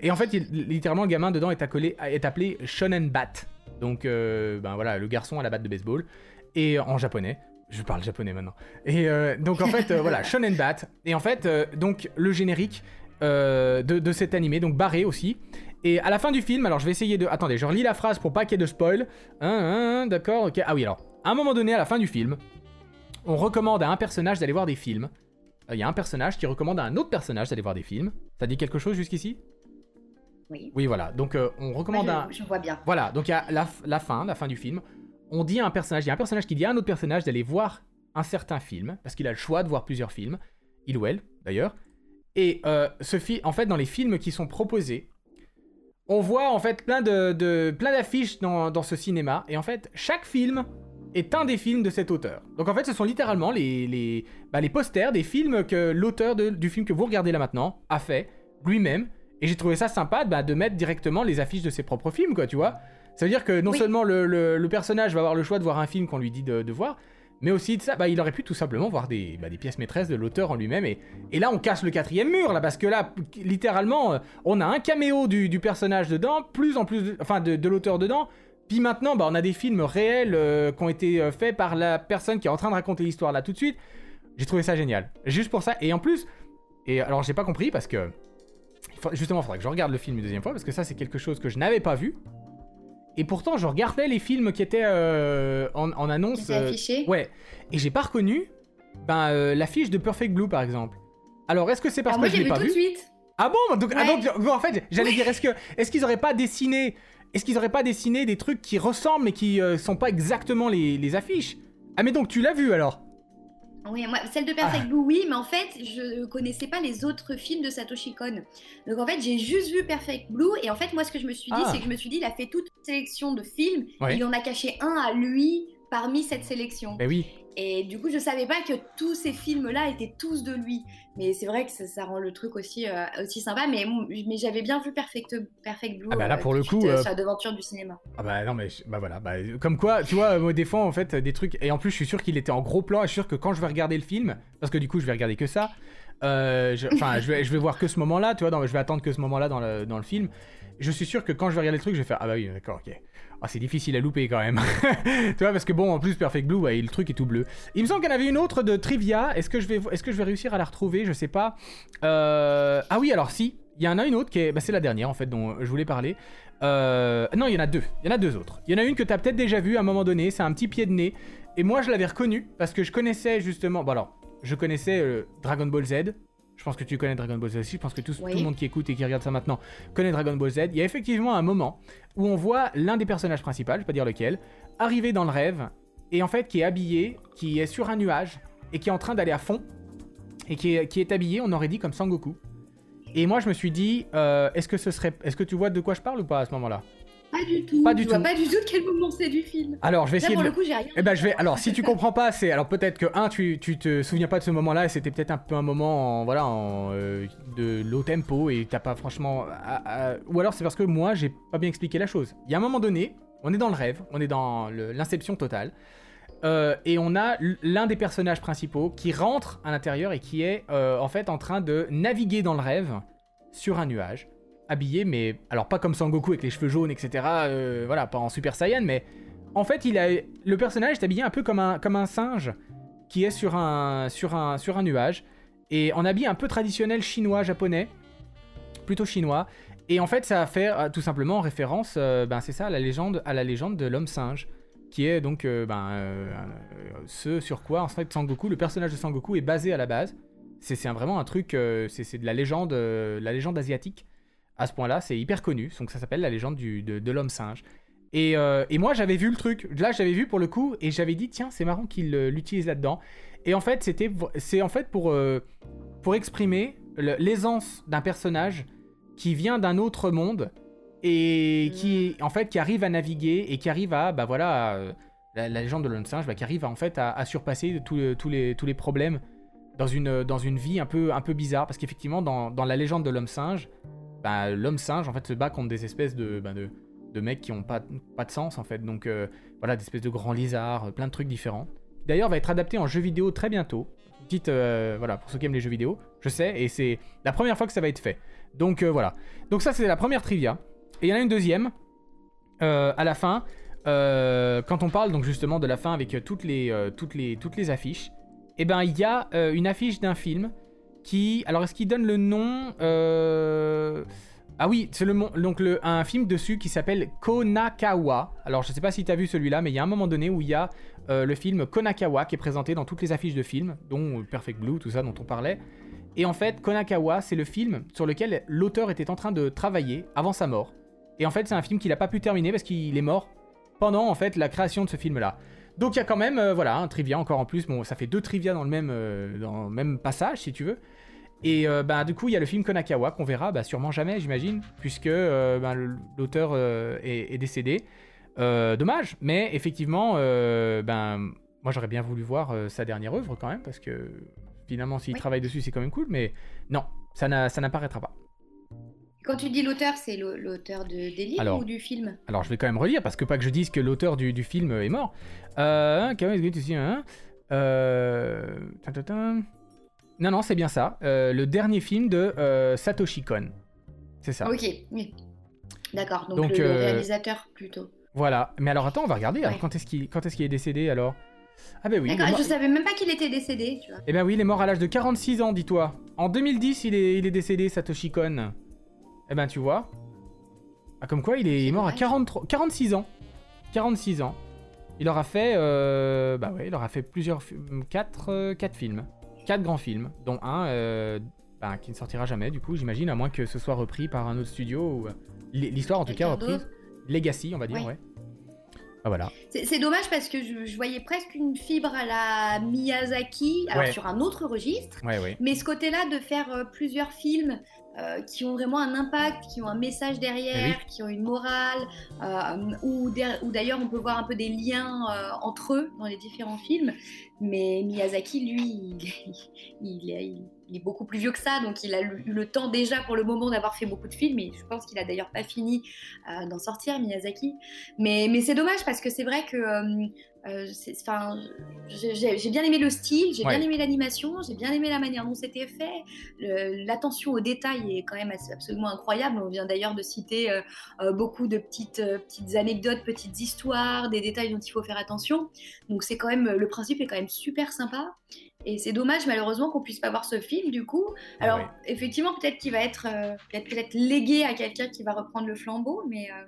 Et en fait, il- littéralement, le gamin dedans est, accolé- est appelé Shonen Bat. Donc, euh, ben voilà, le garçon à la batte de baseball. Et en japonais. Je parle japonais maintenant. Et euh, donc, en fait, euh, voilà, Shonen Bat. Et en fait, euh, donc, le générique euh, de, de cet animé, donc barré aussi. Et à la fin du film, alors je vais essayer de. Attendez, je relis la phrase pour pas qu'il y ait de spoil. Hein, hein, D'accord, ok. Ah oui, alors, à un moment donné, à la fin du film, on recommande à un personnage d'aller voir des films. Euh, Il y a un personnage qui recommande à un autre personnage d'aller voir des films. Ça dit quelque chose jusqu'ici? Oui. Oui, voilà. Donc, euh, on recommande Moi, à. je, je vois bien. Voilà, donc il y a la fin, la fin du film. On dit à un personnage, il y a un personnage qui dit à un autre personnage d'aller voir un certain film, parce qu'il a le choix de voir plusieurs films, il ou elle d'ailleurs. Et euh, ce en fait, dans les films qui sont proposés, on voit en fait plein de, d'affiches dans, dans ce cinéma, et en fait, chaque film est un des films de cet auteur. Donc en fait, ce sont littéralement les, les, bah, posters des films que l'auteur du film que vous regardez là maintenant a fait lui-même. Et j'ai trouvé ça sympa bah, de mettre directement les affiches de ses propres films, quoi, tu vois. Ça veut dire que non Oui. seulement le, le- le personnage va avoir le choix de voir un film qu'on lui dit de, de voir, mais aussi de ça, bah, il aurait pu tout simplement voir des, bah, des pièces maîtresses de l'auteur en lui-même. Et, et là, on casse le quatrième mur, là, parce que là, littéralement, euh, on a un caméo du, du personnage dedans, plus en plus, de- enfin, de, de l'auteur dedans. Puis maintenant, bah, on a des films réels euh, qui ont été euh, faits par la personne qui est en train de raconter l'histoire là tout de suite. J'ai trouvé ça génial. Juste pour ça. Et en plus, et alors j'ai pas compris parce que justement, il faudrait que je regarde le film une deuxième fois parce que ça, c'est quelque chose que je n'avais pas vu. Et pourtant, je regardais les films qui étaient euh, en, en annonce. C'est euh, affiché. Ouais. Et j'ai pas reconnu ben, euh, l'affiche de Perfect Blue, par exemple. Alors, est-ce que c'est parce moi que je l'ai pas tout vu de suite. Ah bon donc, ah, donc, en fait, j'allais dire, est-ce que est-ce qu'ils auraient pas dessiné, est-ce qu'ils auraient pas dessiné des trucs qui ressemblent mais qui euh, sont pas exactement les, les affiches? Ah mais donc tu l'as vu alors? Oui, moi, celle de Ah. Perfect Blue, oui, mais en fait, je connaissais pas les autres films de Satoshi Kon. Donc en fait, j'ai juste vu Perfect Blue, et en fait, moi, ce que je me suis dit, Ah. c'est que je me suis dit, il a fait toute une sélection de films, il en a caché un à lui parmi cette sélection. Ben oui. Et du coup, je savais pas que tous ces films-là étaient tous de lui. Mais c'est vrai que ça, ça rend le truc aussi, euh, aussi sympa. Mais, mais j'avais bien vu Perfect, Perfect Blue Ah bah là, euh, pour tout le suite, coup, euh, euh, sur du cinéma. Ah bah non mais bah voilà bah comme quoi tu vois des fois en fait des trucs et en plus je suis sûr qu'il était en gros plan je suis sûr que quand je vais regarder le film parce que du coup je vais regarder que ça euh, je- enfin je vais je vais voir que ce moment là tu vois dans- je vais attendre que ce moment là dans le, dans le film je suis sûr que quand je vais regarder le truc je vais faire ah bah oui d'accord ok ah c'est difficile à louper quand même tu vois parce que bon en plus Perfect Blue le truc est tout bleu il me semble qu'il y en avait une autre de trivia est-ce que je vais réussir à la retrouver? Je sais pas Euh, ah oui alors si il y en a une autre qui est bah, c'est la dernière en fait dont je voulais parler euh, non, il y en a deux. Il y en a deux autres. Il y en a une que tu as peut-être déjà vue à un moment donné. C'est un petit pied de nez. Et moi, je l'avais reconnu parce que je connaissais justement. Bon, alors, je connaissais euh, Dragon Ball Z. Je pense que tu connais Dragon Ball Z aussi. Je pense que tout, Oui. tout le monde qui écoute et qui regarde ça maintenant connaît Dragon Ball Z. Il y a effectivement un moment où on voit l'un des personnages principaux, je vais pas dire lequel, arriver dans le rêve et en fait qui est habillé, qui est sur un nuage et qui est en train d'aller à fond et qui est, qui est habillé, on aurait dit comme Sangoku. Et moi, je me suis dit, euh, est-ce que ce serait, est-ce que tu vois de quoi je parle ou pas à ce moment-là? Pas du tout. Pas du je vois tout. pas du tout de quel moment c'est du film. Alors, je vais Là, essayer pour de. le coup, j'ai rien. Eh ben, je vais. Alors, si tu comprends pas, c'est. Alors, peut-être que, un, tu, tu te souviens pas de ce moment-là, et c'était peut-être un peu un moment, en, voilà, en, euh, de low tempo, et t'as pas franchement. à- à- Ou alors, c'est parce que moi, j'ai pas bien expliqué la chose. Il y a un moment donné, on est dans le rêve, on est dans l'inception totale, euh, et on a l'un des personnages principaux qui rentre à l'intérieur et qui est, euh, en fait, en train de naviguer dans le rêve sur un nuage, habillé, mais. Alors, pas comme Sangoku avec les cheveux jaunes, etc. euh, voilà, pas en Super Saiyan, mais. En fait, il a, le personnage est habillé un peu comme un, comme un singe qui est sur un, sur, un, sur un nuage et en habit un peu traditionnel chinois, japonais, plutôt chinois. Et en fait, ça va faire euh, tout simplement référence, euh, ben, c'est ça, à la légende, à la légende de l'homme singe, qui est donc ben, ce sur quoi en fait Sangoku, le personnage de Sangoku est basé à la base. C'est vraiment un truc, c'est de la légende, la légende asiatique. À ce point-là, c'est hyper connu, donc ça s'appelle la légende de, l'homme singe. Et, euh, et moi, j'avais vu le truc. Là, j'avais vu pour le coup, et j'avais dit, tiens, c'est marrant qu'il euh, l'utilise là-dedans. Et en fait, c'est en fait pour, euh, pour exprimer l'aisance d'un personnage qui vient d'un autre monde et qui, en fait, qui arrive à naviguer et qui arrive à, bah voilà, la, légende de l'homme singe, bah, qui arrive à, en fait à, à surpasser tous les, tous les problèmes dans une, dans une vie un peu, un peu bizarre. Parce qu'effectivement, dans, dans la légende de l'homme singe, bah, l'homme singe en fait se bat contre des espèces de, bah, de, de mecs qui ont pas, pas de sens en fait. Donc euh, voilà, des espèces de grands lézards, euh, plein de trucs différents. D'ailleurs, va être adapté en jeu vidéo très bientôt. Petite, euh, voilà, pour ceux qui aiment les jeux vidéo, je sais, et c'est la première fois que ça va être fait. Donc voilà. Donc ça, c'est la première trivia. Et il y en a une deuxième à la fin, quand on parle donc justement de la fin avec toutes les, toutes les, toutes les affiches. Et ben, il y a une affiche d'un film qui, alors est-ce qu'il donne le nom euh, ah oui, c'est le donc le, un film dessus qui s'appelle Konakawa. Alors je sais pas si t'as vu celui-là, mais il y a un moment donné où il y a euh, le film Konakawa qui est présenté dans toutes les affiches de films, dont euh, Perfect Blue, tout ça dont on parlait. Et en fait, Konakawa, c'est le film sur lequel l'auteur était en train de travailler avant sa mort. Et en fait, c'est un film qu'il a pas pu terminer parce qu'il est mort pendant en fait la création de ce film-là. Donc il y a quand même, euh, voilà, un trivia encore en plus. Bon, ça fait deux trivia dans le même, euh, dans le même passage, si tu veux. Et euh, bah, du coup, il y a le film Konakawa qu'on verra bah, sûrement jamais, j'imagine, puisque euh, bah, l'auteur est, est décédé. Dommage, mais effectivement, ben, moi j'aurais bien voulu voir sa dernière œuvre quand même, parce que finalement, s'il Oui. travaille dessus, c'est quand même cool, mais non, ça n'apparaîtra pas. Quand tu dis l'auteur, c'est l'au- l'auteur de, des livres Alors. ou du film? Alors je vais quand même relire, parce que pas que je dise que l'auteur du, du film est mort. Euh, dis, hein? Euh. Non, non, c'est bien ça. Euh, le dernier film de euh, Satoshi Kon. C'est ça. Ok, oui. D'accord, donc, Donc, le, le euh, réalisateur plutôt. Voilà. Mais alors attends, on va regarder. Alors, Ouais. quand est-ce qu'il est décédé alors? Ah ben oui. D'accord, mort- je savais même pas qu'il était décédé, tu vois. Eh ben oui, il est mort à l'âge de 46 ans, dis-toi. En 2010, il est, il est décédé, Satoshi Kon. Eh ben tu vois. Ah, comme quoi, il est mort à dommage. 43, 46 ans. 46 ans. Il aura fait, euh, bah ouais, il aura fait plusieurs, quatre, euh, quatre films, quatre grands films, dont un euh, bah, qui ne sortira jamais du coup, j'imagine, à moins que ce soit repris par un autre studio ou l'histoire en tout cas reprise. Legacy, on va dire, Ouais. ouais. Ah voilà. C'est dommage parce que je, je voyais presque une fibre à la Miyazaki, alors Ouais. sur un autre registre. Ouais. Mais ce côté-là de faire euh, plusieurs films euh, qui ont vraiment un impact, qui ont un message derrière, Eh qui ont une morale, euh, ou d'ailleurs on peut voir un peu des liens euh, entre eux dans les différents films. Mais Miyazaki, lui, il, il est, il est beaucoup plus vieux que ça, donc il a eu le temps déjà pour le moment d'avoir fait beaucoup de films, et je pense qu'il a d'ailleurs pas fini euh, d'en sortir, Miyazaki. Mais, mais c'est dommage parce que c'est vrai que euh, euh, c'est- 'fin, j'ai bien aimé le style, j'ai Ouais. bien aimé l'animation, j'ai bien aimé la manière dont c'était fait. L'attention aux détails est quand même absolument incroyable. On vient d'ailleurs de citer euh, euh, beaucoup de petites, euh, petites anecdotes, petites histoires, des détails dont il faut faire attention. Donc c'est quand même le principe est quand même super sympa. Et c'est dommage malheureusement qu'on puisse pas voir ce film du coup. Alors Ouais. effectivement peut-être qu'il va être euh, peut-être légué à quelqu'un qui va reprendre le flambeau, mais euh,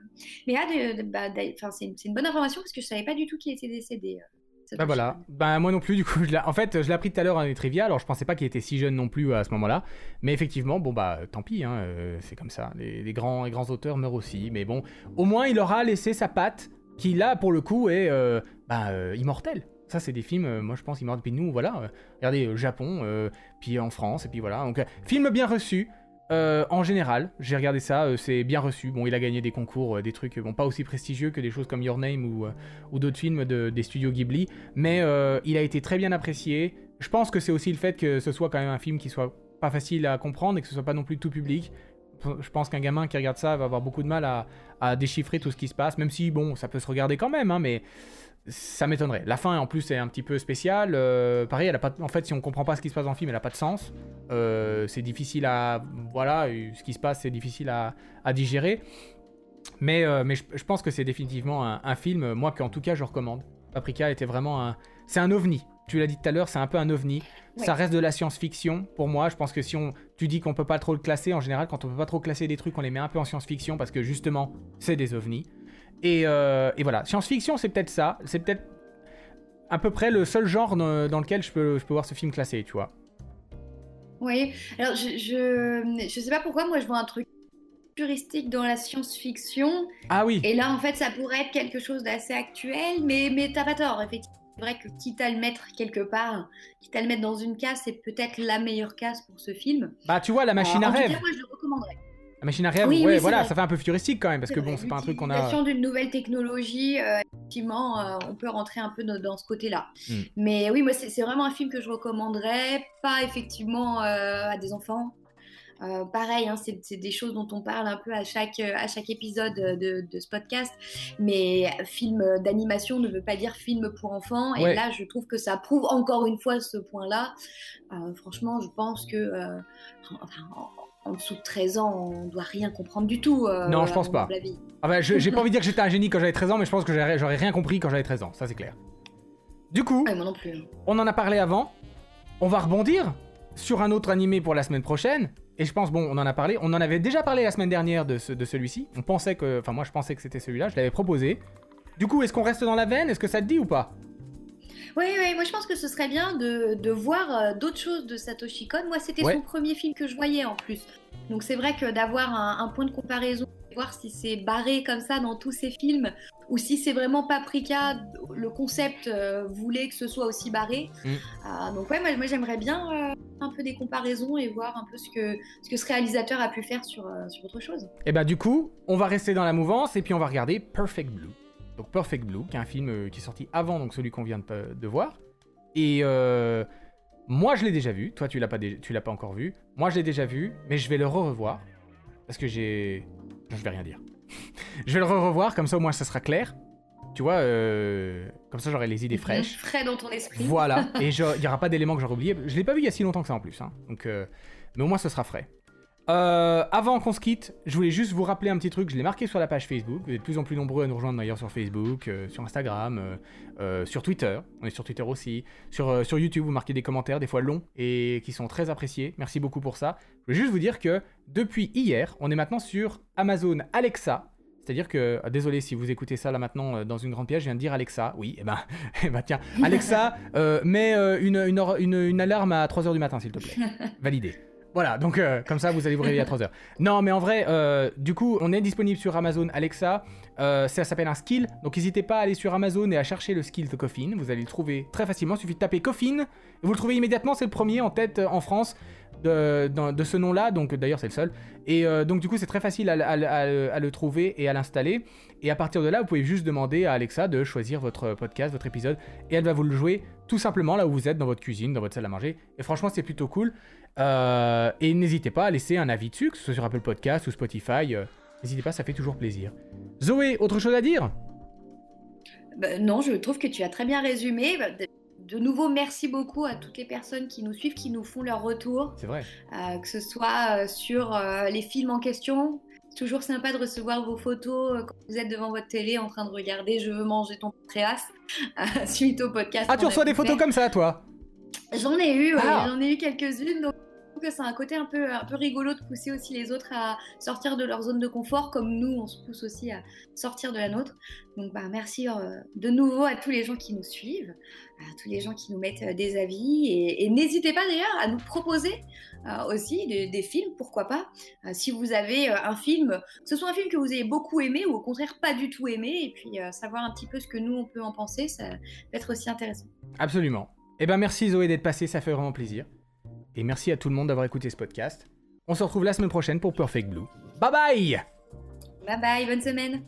mais ah, bah, c'est une, bonne information parce que je savais pas du tout qu'il était décédé. euh, Bah voilà, bah moi non plus du coup, je en fait je l'ai appris tout à l'heure dans les trivia, alors je pensais pas qu'il était si jeune non plus à ce moment-là, mais effectivement, bon bah tant pis, hein, euh, c'est comme ça, les, les grands, les grands auteurs meurent aussi, mais bon, au moins il aura laissé sa patte, qui là pour le coup est euh, bah, euh, immortelle. Ça c'est des films, euh, moi je pense immortels, puis nous voilà, euh, regardez, euh, Japon, puis en France, et puis voilà, donc film bien reçu, en général, j'ai regardé ça, c'est bien reçu. Bon, il a gagné des concours, des trucs, bon, pas aussi prestigieux que des choses comme Your Name ou, ou d'autres films de- des studios Ghibli, mais il a été très bien apprécié. Je pense que c'est aussi le fait que ce soit quand même un film qui soit pas facile à comprendre et que ce soit pas non plus tout public. Je pense qu'un gamin qui regarde ça va avoir beaucoup de mal à, à déchiffrer tout ce qui se passe, même si, bon, ça peut se regarder quand même, hein, mais ça m'étonnerait. La fin, en plus, est un petit peu spéciale. euh, pareil, elle a pas de- en fait, si on comprend pas ce qui se passe dans le film, elle a pas de sens. Euh, c'est difficile à... Voilà, euh, ce qui se passe, c'est difficile à, à digérer. Mais, euh, mais je, je pense que c'est définitivement un, un film, moi, qu'en tout cas, je recommande. Paprika était vraiment un... C'est un ovni. Tu l'as dit tout à l'heure, c'est un peu un ovni. Ouais. Ça reste de la science-fiction. Pour moi, je pense que si on, tu dis qu'on peut pas trop le classer, en général, quand on peut pas trop classer des trucs, on les met un peu en science-fiction parce que justement, c'est des ovnis. Et, euh, et voilà, science-fiction, c'est peut-être ça. C'est peut-être à peu près le seul genre dans, dans lequel je peux, je peux voir ce film classé, tu vois. Oui, alors je, je, je sais pas pourquoi, moi je vois un truc puristique dans la science-fiction, Ah oui, et là en fait ça pourrait être quelque chose d'assez actuel, mais, mais t'as pas tort, effectivement. C'est vrai que quitte à le mettre quelque part, quitte à le mettre dans une case, c'est peut-être la meilleure case pour ce film. bah tu vois, la machine Euh, à en rêve. tout cas, moi je le recommanderais. La machine à rêve, Oui, ouais, voilà, vrai. ça fait un peu futuristique quand même, parce que bon, c'est pas un truc qu'on a. l'utilisation d'une nouvelle technologie, euh, effectivement, euh, on peut rentrer un peu dans, dans ce côté-là. Hmm. Mais oui, moi, c'est vraiment un film que je recommanderais, pas effectivement euh, à des enfants. Pareil, hein, c'est des choses dont on parle un peu à chaque, à chaque épisode de, de ce podcast. Mais film d'animation ne veut pas dire film pour enfants. Ouais. Et là, je trouve que ça prouve encore une fois ce point-là. Franchement, je pense que enfin, en, dessous de 13 ans, on doit rien comprendre du tout. euh, Non, je pense pas. Ah bah, j'ai pas envie de dire que j'étais un génie quand j'avais 13 ans, mais je pense que j'aurais j'aurais rien compris quand j'avais 13 ans, ça c'est clair. Du coup, Ouais, moi non plus. on en a parlé avant, on va rebondir sur un autre animé pour la semaine prochaine. Et je pense, bon, on en a parlé, on en avait déjà parlé la semaine dernière de, ce- de celui-ci. On pensait que, enfin moi je pensais que c'était celui-là, je l'avais proposé. Du coup, est-ce qu'on reste dans la veine? Est-ce que ça te dit ou pas? Oui, oui, moi je pense que ce serait bien de, de voir euh, d'autres choses de Satoshi Kon. Moi, c'était Ouais. son premier film que je voyais en plus. Donc c'est vrai que d'avoir un, un point de comparaison, voir si c'est barré comme ça dans tous ses films, ou si c'est vraiment Paprika, le concept euh, voulait que ce soit aussi barré. Mm. Ah, donc ouais, moi, moi, j'aimerais bien euh, un peu des comparaisons et voir un peu ce que ce, que ce réalisateur a pu faire sur, euh, sur autre chose. Et bah du coup, on va rester dans la mouvance et puis on va regarder Perfect Blue. Donc Perfect Blue, qui est un film euh, qui est sorti avant donc celui qu'on vient de, de voir. Et euh, moi je l'ai déjà vu, toi tu l'as pas, tu l'as pas encore vu. Moi je l'ai déjà vu, mais je vais le re-revoir parce que j'ai, je vais rien dire. je vais le re-revoir comme ça au moins ça sera clair. Tu vois, euh, comme ça j'aurai les idées fraîches. Frais dans ton esprit. Voilà, et il n'y aura pas d'éléments que j'aurais oubliés. Je l'ai pas vu il y a si longtemps que ça en plus, hein. donc, euh, mais au moins ce sera frais. Euh, avant qu'on se quitte, je voulais juste vous rappeler un petit truc, je l'ai marqué sur la page Facebook, vous êtes de plus en plus nombreux à nous rejoindre d'ailleurs sur Facebook, euh, sur Instagram, euh, sur Twitter, on est sur Twitter aussi, sur, sur YouTube vous marquez des commentaires, des fois longs, et qui sont très appréciés, merci beaucoup pour ça. Je voulais juste vous dire que depuis hier, on est maintenant sur Amazon Alexa, C'est-à-dire que, ah, désolé si vous écoutez ça là maintenant dans une grande pièce, je viens de dire Alexa, oui, et ben, eh ben tiens, Alexa, mets une, une, une- une alarme à 3h du matin s'il te plaît. Validé. Voilà, donc euh, comme ça vous allez vous réveiller à 3h. Non, mais en vrai, euh, du coup, on est disponible sur Amazon Alexa. Euh, ça s'appelle un skill, donc n'hésitez pas à aller sur Amazon et à chercher le skill de Coffin. Vous allez le trouver très facilement. Il suffit de taper Coffin vous le trouvez immédiatement. C'est le premier en tête en France de, ce nom-là. Donc d'ailleurs, c'est le seul. Et euh, donc du coup, c'est très facile à, le trouver et à l'installer. Et à partir de là, vous pouvez juste demander à Alexa de choisir votre podcast, votre épisode, et elle va vous le jouer tout simplement là où vous êtes, dans votre cuisine, dans votre salle à manger. Et franchement, c'est plutôt cool. Euh, et n'hésitez pas à laisser un avis dessus, que ce soit sur Apple Podcast ou Spotify. euh, n'hésitez pas, ça fait toujours plaisir. Zoé, autre chose à dire? Bah, non, je trouve que tu as très bien résumé. De, nouveau, merci beaucoup à toutes les personnes qui nous suivent, qui nous font leur retour, C'est vrai. euh, que ce soit euh, sur euh, les films en question. Toujours sympa de recevoir vos photos quand vous êtes devant votre télé en train de regarder Je veux manger ton préas suite au podcast. Ah, tu reçois des photos comme ça, toi? J'en ai eu, ouais, Ah. j'en ai eu quelques-unes. Donc, c'est un côté un peu, un peu rigolo de pousser aussi les autres à sortir de leur zone de confort, comme nous, on se pousse aussi à sortir de la nôtre. Donc, bah, merci euh, de nouveau à tous les gens qui nous suivent, à tous les gens qui nous mettent euh, des avis. Et, n'hésitez pas d'ailleurs à nous proposer euh, aussi des, films, pourquoi pas. Si vous avez un film, que ce soit un film que vous ayez beaucoup aimé ou au contraire pas du tout aimé, et puis savoir un petit peu ce que nous, on peut en penser, ça peut être aussi intéressant. Absolument. Eh ben merci Zoé d'être passée, ça fait vraiment plaisir. Et merci à tout le monde d'avoir écouté ce podcast. On se retrouve la semaine prochaine pour Perfect Blue. Bye bye Bye bye, bonne semaine